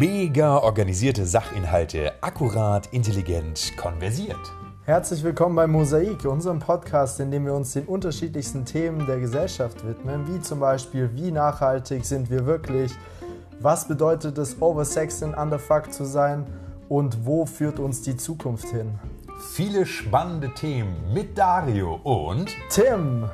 Mega organisierte Sachinhalte, akkurat, intelligent, konversiert. Herzlich willkommen bei Mosaik, unserem Podcast, in dem wir uns den unterschiedlichsten Themen der Gesellschaft widmen, wie zum Beispiel, wie nachhaltig sind wir wirklich, was bedeutet es, oversexed und underfucked zu sein und wo führt uns die Zukunft hin. Viele spannende Themen mit Dario und Tim!